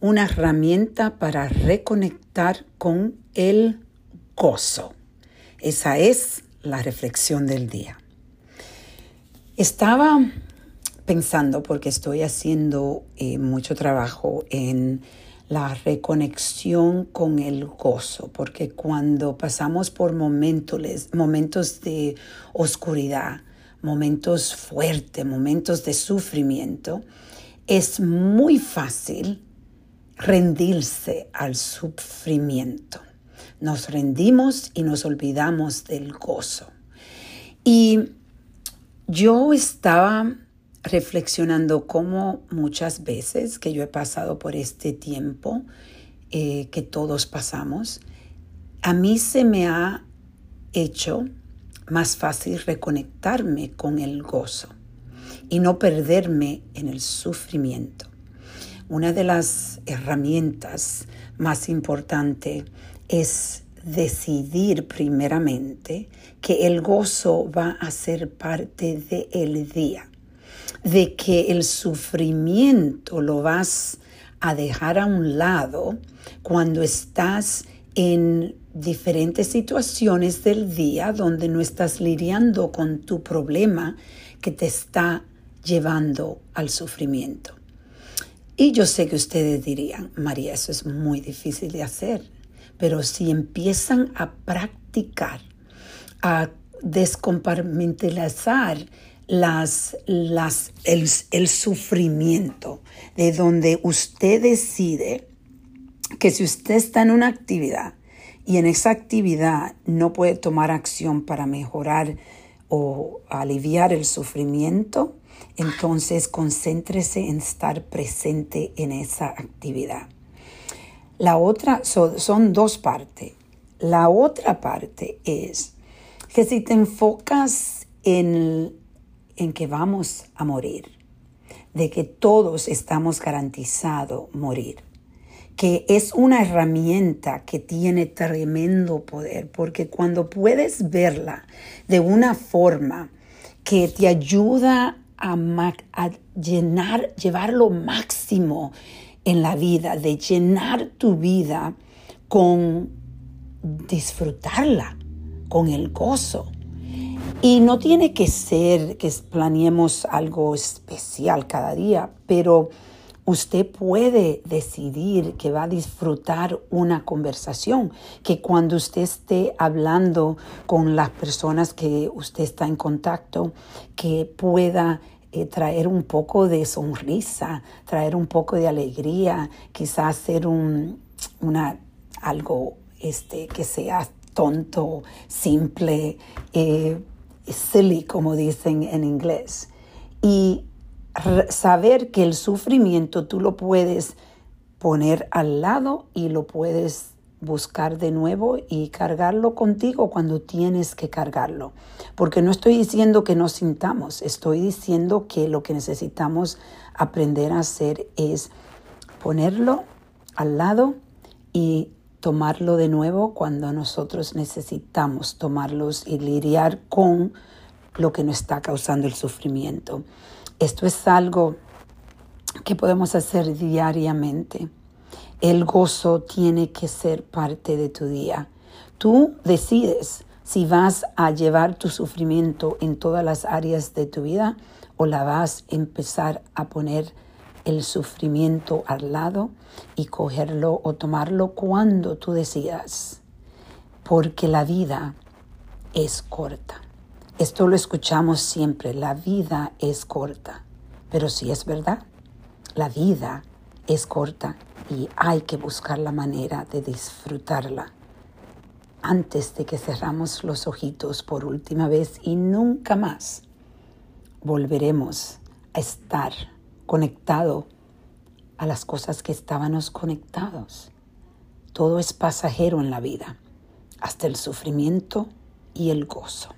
una herramienta para reconectar con el gozo. Esa es la reflexión del día. Estaba pensando, porque estoy haciendo eh, mucho trabajo en la reconexión con el gozo, porque cuando pasamos por momentos, momentos de oscuridad, momentos fuertes, momentos de sufrimiento, es muy fácil rendirse al sufrimiento. Nos rendimos y nos olvidamos del gozo. Y yo estaba reflexionando cómo muchas veces que yo he pasado por este tiempo eh, que todos pasamos, a mí se me ha hecho más fácil reconectarme con el gozo y no perderme en el sufrimiento. Una de las herramientas más importantes es decidir primeramente que el gozo va a ser parte del día, de que el sufrimiento lo vas a dejar a un lado cuando estás en diferentes situaciones del día donde no estás lidiando con tu problema que te está llevando al sufrimiento. Y yo sé que ustedes dirían, María, eso es muy difícil de hacer, pero si empiezan a practicar, a descompartimentalizar las, las, el, el sufrimiento, de donde usted decide que si usted está en una actividad y en esa actividad no puede tomar acción para mejorar o aliviar el sufrimiento, entonces concéntrese en estar presente en esa actividad. La otra son, dos partes. La otra parte es que si te enfocas en, en que vamos a morir, de que todos estamos garantizados morir, que es una herramienta que tiene tremendo poder, porque cuando puedes verla de una forma que te ayuda a, llenar, llevar lo máximo en la vida, de llenar tu vida con disfrutarla, con el gozo. Y no tiene que ser que planeemos algo especial cada día, pero Usted puede decidir que va a disfrutar una conversación, que cuando usted esté hablando con las personas que usted está en contacto, que pueda eh, traer un poco de sonrisa, traer un poco de alegría, quizás hacer un, una, algo este, que sea tonto, simple, eh, silly, como dicen en inglés. Y saber que el sufrimiento tú lo puedes poner al lado y lo puedes buscar de nuevo y cargarlo contigo cuando tienes que cargarlo. Porque no estoy diciendo que no sintamos, estoy diciendo que lo que necesitamos aprender a hacer es ponerlo al lado y tomarlo de nuevo cuando nosotros necesitamos tomarlos y lidiar con lo que nos está causando el sufrimiento. Esto es algo que podemos hacer diariamente. El gozo tiene que ser parte de tu día. Tú decides si vas a llevar tu sufrimiento en todas las áreas de tu vida o la vas a empezar a poner el sufrimiento al lado y cogerlo o tomarlo cuando tú decidas. Porque la vida es corta. Esto lo escuchamos siempre, la vida es corta, pero sí es verdad, la vida es corta y hay que buscar la manera de disfrutarla antes de que cerramos los ojitos por última vez y nunca más volveremos a estar conectado a las cosas que estábamos conectados. Todo es pasajero en la vida, hasta el sufrimiento y el gozo.